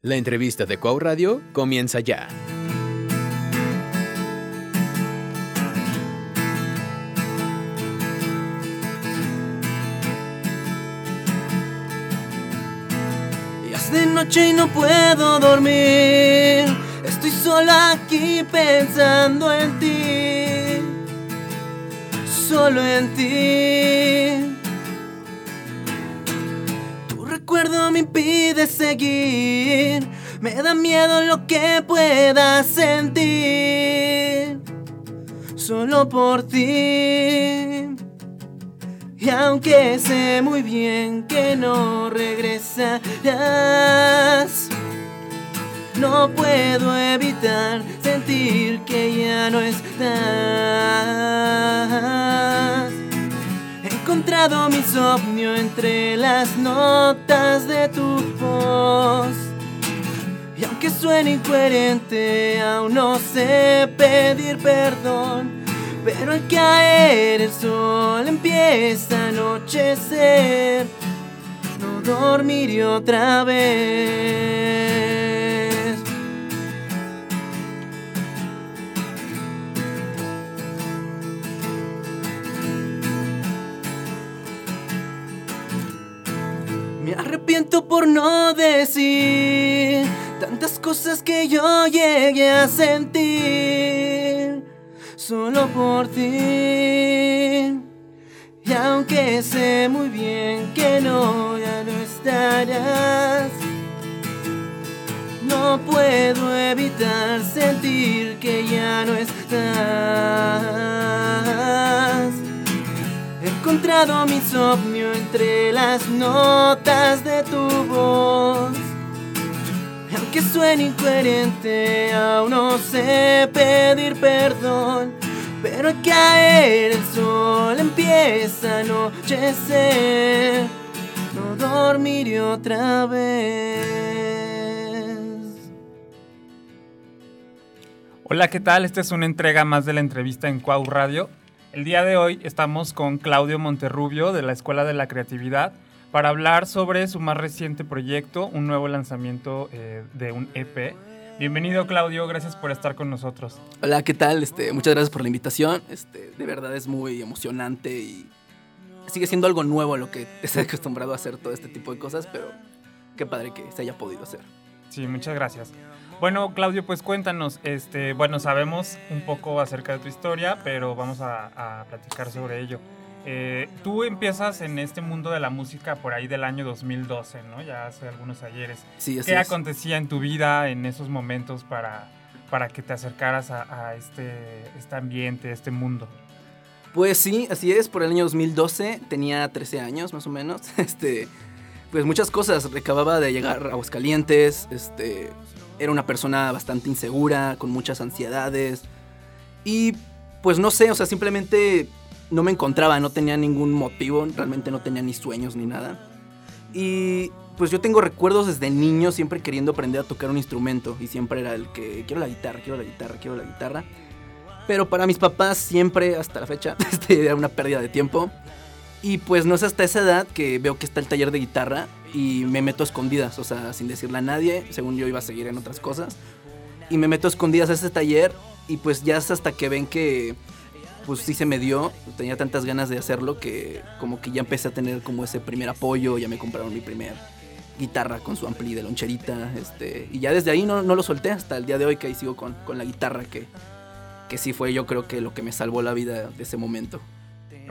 La entrevista de Cuau Radio comienza ya. Ya de noche y no puedo dormir. Estoy sola aquí pensando en ti. Solo en ti. Recuerdo me impide seguir. Me da miedo lo que pueda sentir. Solo por ti. Y aunque sé muy bien que no regresarás, no puedo evitar sentir que ya no estás. He encontrado mi insomnio entre las notas de tu voz. Y aunque suene incoherente, aún no sé pedir perdón. Pero al caer el sol empieza a anochecer. No dormiré otra vez. Arrepiento por no decir tantas cosas que yo llegué a sentir solo por ti. Y aunque sé muy bien que no, ya no estarás, no puedo evitar sentir que ya no estás. He encontrado mi insomnio entre las notas de tu voz. Aunque suene incoherente, aún no sé pedir perdón. Pero al caer el sol empieza a anochecer. No dormiré otra vez. Hola, ¿qué tal? Esta es una entrega más de la entrevista en Cuau Radio. El día de hoy estamos con Claudio Monterrubio de la Escuela de la Creatividad para hablar sobre su más reciente proyecto, un nuevo lanzamiento eh, de un EP. Bienvenido Claudio, gracias por estar con nosotros. Hola, ¿qué tal? Este, muchas gracias por la invitación. Este, de verdad es muy emocionante y sigue siendo algo nuevo lo que estoy acostumbrado a hacer todo este tipo de cosas, pero qué padre que se haya podido hacer. Sí, muchas gracias. Bueno, Claudio, pues cuéntanos, este, bueno, sabemos un poco acerca de tu historia, pero vamos a, a platicar sobre ello. Eh, tú empiezas en este mundo de la música por ahí del año 2012, ¿no? Ya hace algunos ayeres. Sí, así ¿Qué es. acontecía en tu vida en esos momentos para, para que te acercaras a, a este, este ambiente, este mundo? Pues sí, así es, por el año 2012 tenía 13 años más o menos. Este, pues muchas cosas, recababa de llegar a Aguascalientes, este, era una persona bastante insegura, con muchas ansiedades y pues no sé, o sea, simplemente no me encontraba, no tenía ningún motivo, realmente no tenía ni sueños ni nada. Y pues yo tengo recuerdos desde niño siempre queriendo aprender a tocar un instrumento y siempre era el que quiero la guitarra, quiero la guitarra, quiero la guitarra. Pero para mis papás siempre, hasta la fecha, este, era una pérdida de tiempo. Y pues no es hasta esa edad que veo que está el taller de guitarra y me meto a escondidas, o sea, sin decirle a nadie, según yo iba a seguir en otras cosas. Y me meto a escondidas a ese taller y pues ya es hasta que ven que pues sí se me dio, tenía tantas ganas de hacerlo que como que ya empecé a tener como ese primer apoyo, ya me compraron mi primer guitarra con su ampli de loncherita, este, y ya desde ahí no, no lo solté hasta el día de hoy que ahí sigo con, con la guitarra que, que sí fue yo creo que lo que me salvó la vida de ese momento.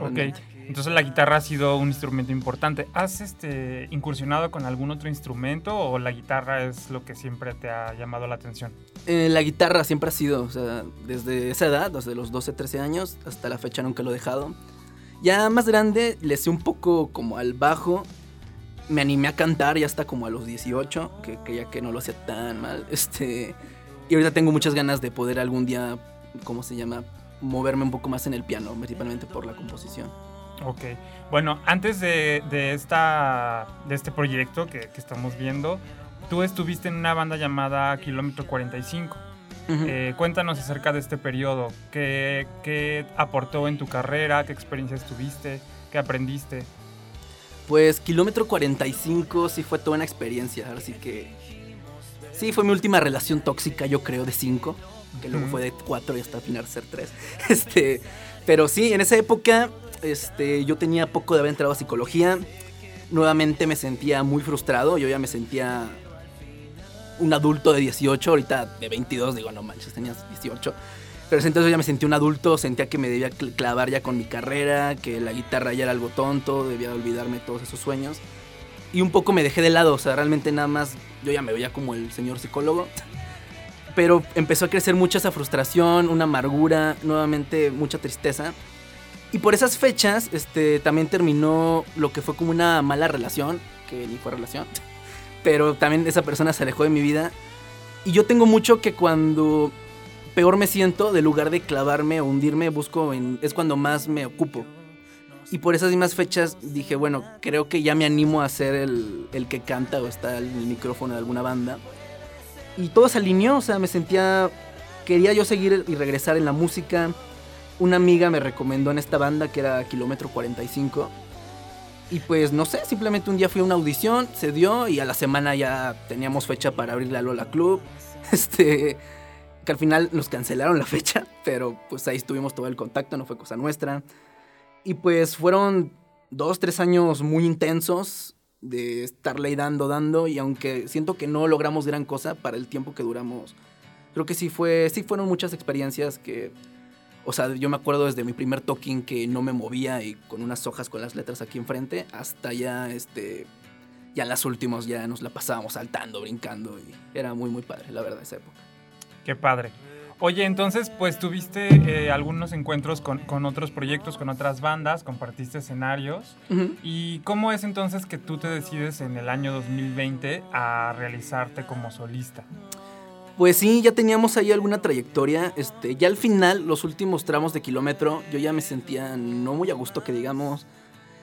Ok, realmente. Entonces la guitarra ha sido un instrumento importante. ¿Has este, incursionado con algún otro instrumento o la guitarra es lo que siempre te ha llamado la atención? Eh, la guitarra siempre ha sido, o sea, desde esa edad, desde los 12, 13 años, hasta la fecha nunca lo he dejado. Ya más grande, le sé un poco como al bajo. Me animé a cantar ya hasta como a los 18, que, ya que no lo hacía tan mal. Este, y ahorita tengo muchas ganas de poder algún día, ¿cómo se llama? Moverme un poco más en el piano, principalmente por la composición. Ok, bueno, antes de, de esta, de este proyecto que, que estamos viendo, tú estuviste en una banda llamada Kilómetro 45. Ujú. Eh, cuéntanos acerca de este periodo. ¿Qué, ¿Qué aportó en tu carrera? ¿Qué experiencias tuviste? ¿Qué aprendiste? Pues kilómetro 45 sí fue toda una experiencia, así que Sí, fue mi última relación tóxica, yo creo, de cinco. Que luego fue de cuatro y hasta al final ser tres. Este, pero sí, en esa época este, yo tenía poco de haber entrado a psicología. Nuevamente me sentía muy frustrado. Yo ya me sentía un adulto de 18, ahorita de 22, digo, no manches, tenías 18. Pero entonces ya me sentí un adulto, sentía que me debía clavar ya con mi carrera, que la guitarra ya era algo tonto, debía olvidarme todos esos sueños. Y un poco me dejé de lado, o sea, realmente nada más yo ya me veía como el señor psicólogo. Pero empezó a crecer mucha esa frustración, una amargura, nuevamente mucha tristeza. Y por esas fechas, este, también terminó lo que fue como una mala relación, que ni fue relación. Pero también esa persona se alejó de mi vida. Y yo tengo mucho que cuando peor me siento, de lugar de clavarme o hundirme, busco en, es cuando más me ocupo. Y por esas mismas fechas dije, bueno, creo que ya me animo a ser el, el que canta o está en el micrófono de alguna banda. Y todo se alineó, o sea, me sentía, quería yo seguir y regresar en la música. Una amiga me recomendó en esta banda que era Kilómetro 45. Y pues no sé, simplemente un día fui a una audición, se dio y a la semana ya teníamos fecha para abrirle a Lola Club. Este, que al final nos cancelaron la fecha, pero pues ahí estuvimos todo el contacto, no fue cosa nuestra. Y pues fueron dos, tres años muy intensos de estarle dando, dando, y aunque siento que no logramos gran cosa para el tiempo que duramos, creo que sí fue, sí fueron muchas experiencias que, o sea, yo me acuerdo desde mi primer toking que no me movía y con unas hojas con las letras aquí enfrente, hasta ya, este, ya en las últimas ya nos la pasábamos saltando, brincando, y era muy, muy padre, la verdad, esa época. Qué padre. Oye, entonces, pues tuviste eh, algunos encuentros con, con, otros proyectos, con otras bandas, compartiste escenarios. Uh -huh. ¿Y cómo es entonces que tú te decides en el año 2020 a realizarte como solista? Pues sí, ya teníamos ahí alguna trayectoria. Este, ya al final, los últimos tramos de kilómetro, yo ya me sentía no muy a gusto que digamos.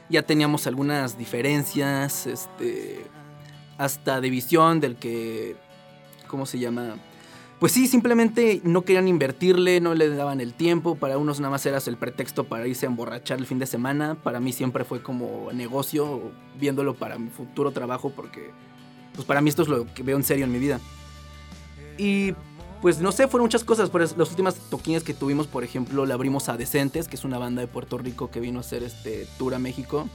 Ya teníamos algunas diferencias, este, hasta de visión del que, ¿cómo se llama? pues sí, simplemente no querían invertirle, no le daban el tiempo. Para unos nada más eras el pretexto para irse a emborrachar el fin de semana. Para mí siempre fue como negocio, viéndolo para mi futuro trabajo, porque pues para mí esto es lo que veo en serio en mi vida. Y pues no sé, fueron muchas cosas. Por las últimas toquines que tuvimos, por ejemplo, le abrimos a Decentes, que es una banda de Puerto Rico que vino a hacer este tour a México.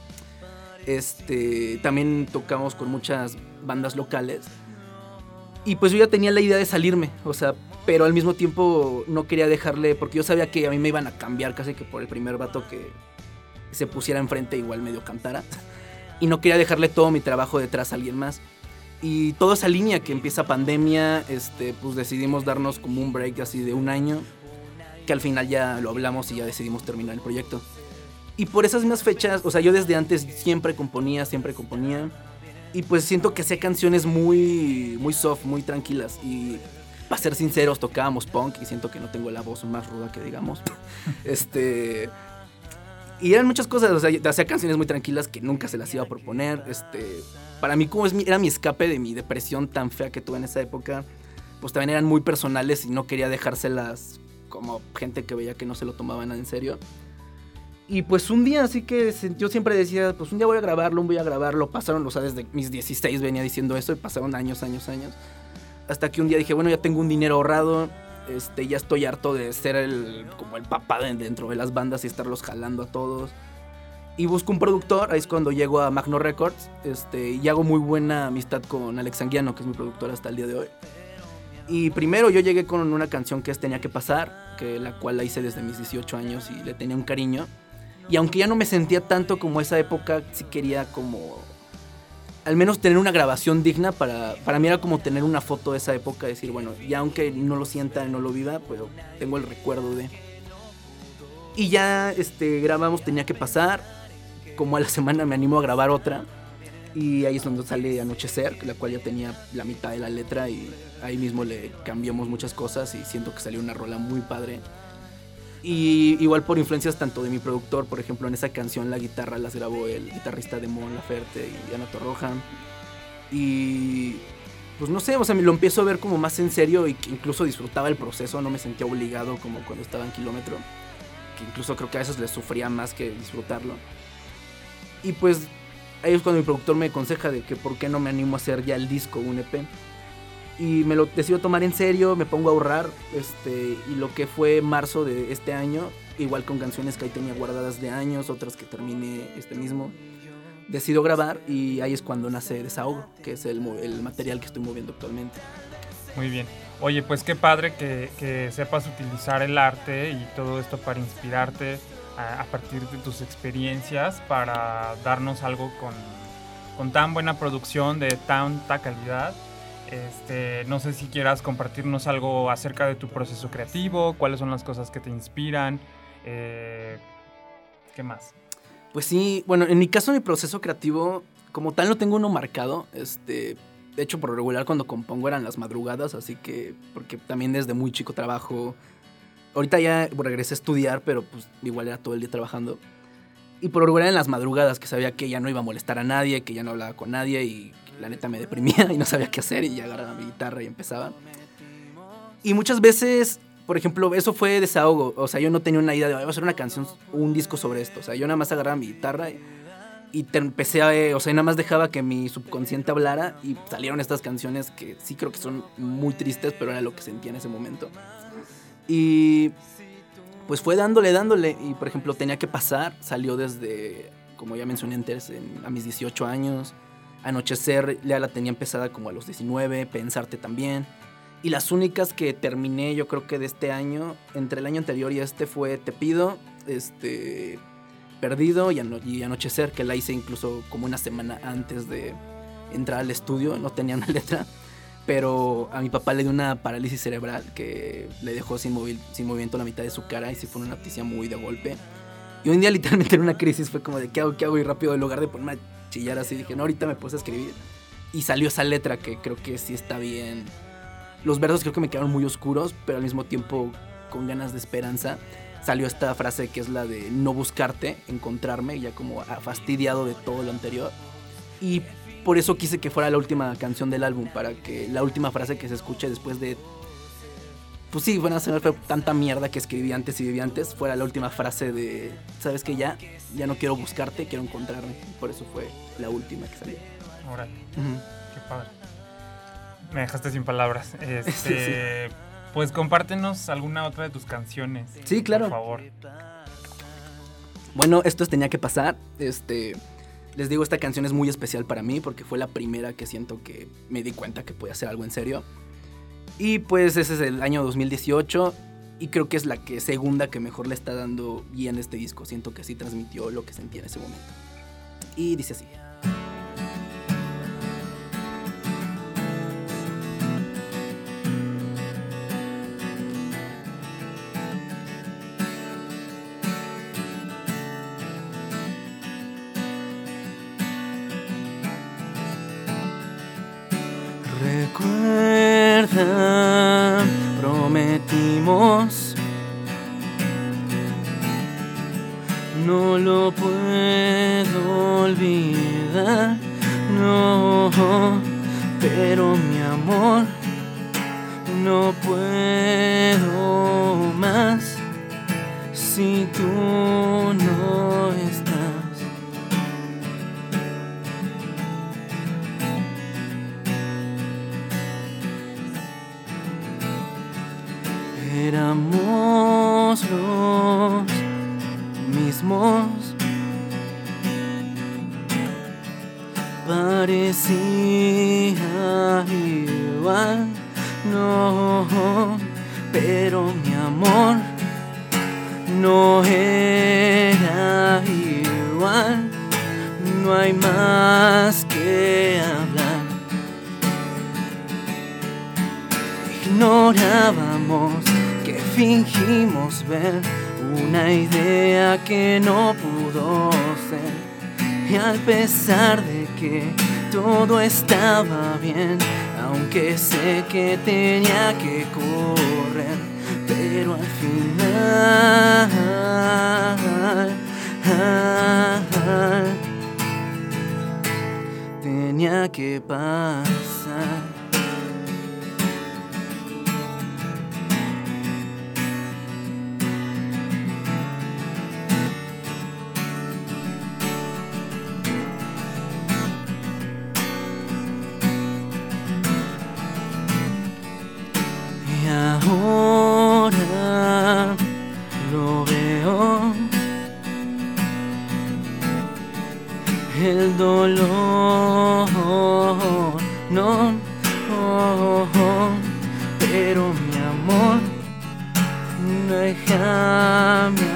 Este, también tocamos con muchas bandas locales. Y pues yo ya tenía la idea de salirme, o sea, pero al mismo tiempo no quería dejarle, porque yo sabía que a mí me iban a cambiar casi que por el primer vato que se pusiera enfrente igual medio cantara. Y no quería dejarle todo mi trabajo detrás a alguien más. Y toda esa línea que empieza pandemia, este, pues decidimos darnos como un break así de un año, que al final ya lo hablamos y ya decidimos terminar el proyecto. Y por esas mismas fechas, o sea, yo desde antes siempre componía, siempre componía y pues siento que hacía canciones muy, muy soft, muy tranquilas. Y para ser sinceros, tocábamos punk y siento que no tengo la voz más ruda que digamos. este. Y eran muchas cosas, o sea, hacía canciones muy tranquilas que nunca se las iba a proponer. Este, para mí, como es mi, era mi escape de mi depresión tan fea que tuve en esa época, pues también eran muy personales y no quería dejárselas como gente que veía que no se lo tomaba nada en serio. Y pues un día así que yo siempre decía, pues un día voy a grabarlo, voy a grabarlo. Pasaron, o sea, desde mis 16 venía diciendo eso y pasaron años, años, años. Hasta que un día dije, bueno, ya tengo un dinero ahorrado, este, ya estoy harto de ser el, como el papá de, dentro de las bandas y estarlos jalando a todos. Y busco un productor, ahí es cuando llego a Magno Records, este, y hago muy buena amistad con Alex Anguiano, que es mi productor hasta el día de hoy. Y primero yo llegué con una canción que es Tenía que pasar, que la cual la hice desde mis 18 años y le tenía un cariño. Y aunque ya no me sentía tanto como esa época, sí quería como... Al menos tener una grabación digna para... Para mí era como tener una foto de esa época, decir, bueno, ya aunque no lo sienta, no lo viva, pues tengo el recuerdo de... Y ya este, grabamos Tenía que pasar. Como a la semana me animo a grabar otra. Y ahí es donde sale Anochecer, la cual ya tenía la mitad de la letra y ahí mismo le cambiamos muchas cosas y siento que salió una rola muy padre. Y igual por influencias tanto de mi productor, por ejemplo, en esa canción la guitarra las grabó el guitarrista de Mon Laferte y Ana Torroja. Y pues no sé, o sea, me lo empiezo a ver como más en serio y que incluso disfrutaba el proceso, no me sentía obligado como cuando estaba en kilómetro. Que incluso creo que a veces le sufría más que disfrutarlo. Y pues ahí es cuando mi productor me aconseja de que por qué no me animo a hacer ya el disco, un EP. Y me lo decido tomar en serio, me pongo a ahorrar. Este, y lo que fue marzo de este año, igual con canciones que ahí tenía guardadas de años, otras que terminé este mismo. Decido grabar y ahí es cuando nace Desahogo, que es el, material que estoy moviendo actualmente. Muy bien. Oye, pues qué padre que, que sepas utilizar el arte y todo esto para inspirarte a, partir de tus experiencias para darnos algo con, con tan buena producción, de tanta calidad. Este, no sé si quieras compartirnos algo acerca de tu proceso creativo, cuáles son las cosas que te inspiran, eh, ¿qué más? Pues sí, bueno, en mi caso mi proceso creativo, como tal no tengo uno marcado, este, de hecho, por regular cuando compongo eran las madrugadas, así que, porque también desde muy chico trabajo. Ahorita ya regresé a estudiar, pero pues igual era todo el día trabajando. Y por regular en las madrugadas, que sabía que ya no iba a molestar a nadie, que ya no hablaba con nadie y la neta me deprimía y no sabía qué hacer y ya agarraba mi guitarra y empezaba. Y muchas veces, por ejemplo, eso fue desahogo. O sea, yo no tenía una idea de, voy a hacer una canción, un disco sobre esto. O sea, yo nada más agarraba mi guitarra y empecé a, eh, o sea, nada más dejaba que mi subconsciente hablara y salieron estas canciones que sí creo que son muy tristes, pero era lo que sentía en ese momento. Y pues fue dándole, dándole, y por ejemplo, tenía que pasar, salió desde, como ya mencioné antes, a mis 18 años, Anochecer ya la tenía empezada como a los 19, Pensarte también. Y las únicas que terminé, yo creo que de este año, entre el año anterior y este, fue Te Pido, este, Perdido y, Anochecer, que la hice incluso como una semana antes de entrar al estudio, no tenía una letra, pero a mi papá le dio una parálisis cerebral que le dejó sin, sin movimiento la mitad de su cara y sí fue una noticia muy de golpe. Y un día literalmente en una crisis fue como de ¿qué hago? ¿Qué hago? Y rápido en lugar de ponerme a chillar así dije, no, ahorita me puse a escribir. Y salió esa letra que creo que sí está bien. Los versos creo que me quedaron muy oscuros, pero al mismo tiempo con ganas de esperanza salió esta frase que es la de no buscarte, encontrarme, ya como fastidiado de todo lo anterior. Y por eso quise que fuera la última canción del álbum, para que la última frase que se escuche después de... Pues sí, bueno, se me fue tanta mierda que escribí antes y viví antes, fuera la última frase de, ¿sabes que Ya, ya no quiero buscarte, quiero encontrarme. Por eso fue la última que salió. Órale, qué padre. Me dejaste sin palabras. Este, sí. Pues compártenos alguna otra de tus canciones. Sí, claro. Por favor. Bueno, esto tenía que pasar. Este. Les digo, esta canción es muy especial para mí porque fue la primera que siento que me di cuenta que podía hacer algo en serio. Y pues ese es el año 2018 y creo que es la segunda que mejor le está dando en este disco. Siento que sí transmitió lo que sentía en ese momento. Y dice así. No hay más que hablar. Ignorábamos que fingimos ver una idea que no pudo ser. Y al pesar de que todo estaba bien, aunque sé que tenía que correr, pero al final tenía que pasar. pero mi amor, no déjame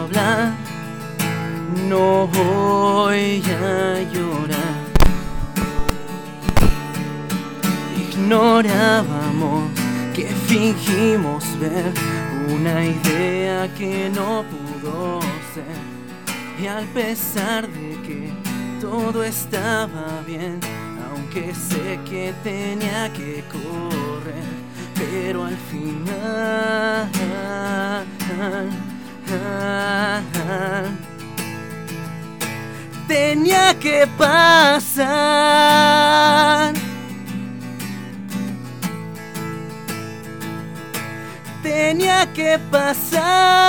hablar, no voy a llorar. Ignorábamos que fingimos ver una idea que no pudo ser, y al pesar de que todo estaba bien, aunque sé que tenía que correr, pero al final tenía que pasar. Tenía que pasar.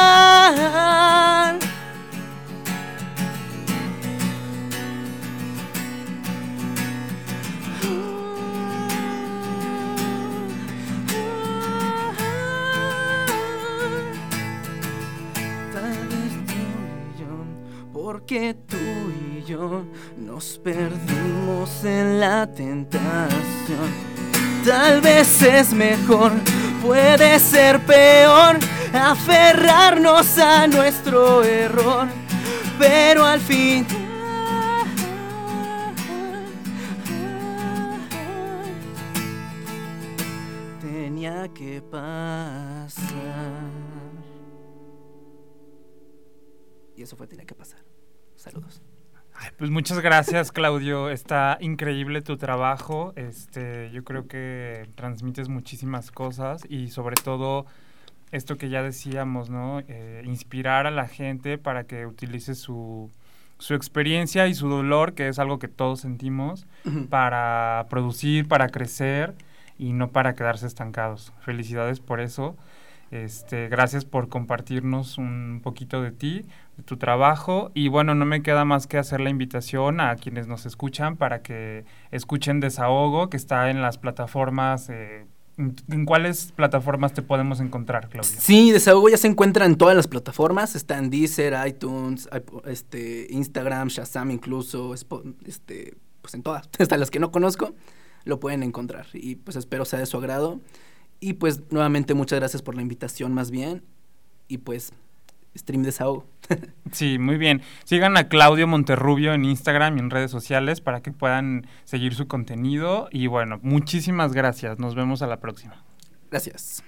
Porque tú y yo nos perdimos en la tentación. Tal vez es mejor, puede ser peor, aferrarnos a nuestro error, pero al fin... Tenía que pasar. Eso fue, tenía que pasar. Saludos. pues muchas gracias, Claudio. Está increíble tu trabajo. Este, yo creo que transmites muchísimas cosas y sobre todo esto que ya decíamos, ¿no? Eh, inspirar a la gente para que utilice su, su experiencia y su dolor, que es algo que todos sentimos, para producir, para crecer y no para quedarse estancados. Felicidades por eso. Este, gracias por compartirnos un poquito de ti, de tu trabajo. Y bueno, no me queda más que hacer la invitación a quienes nos escuchan para que escuchen Desahogo, que está en las plataformas. Eh, ¿En cuáles plataformas te podemos encontrar, Claudia? Sí, Desahogo ya se encuentra en todas las plataformas. Está en Deezer, iTunes, este, Instagram, Shazam incluso, este, pues en todas, hasta las que no conozco, lo pueden encontrar. Y pues espero sea de su agrado. Y pues nuevamente muchas gracias por la invitación más bien. Y pues stream desahogo. sí, muy bien. Sigan a Claudio Monterrubio en Instagram y en redes sociales para que puedan seguir su contenido. Y bueno, muchísimas gracias. Nos vemos a la próxima. Gracias.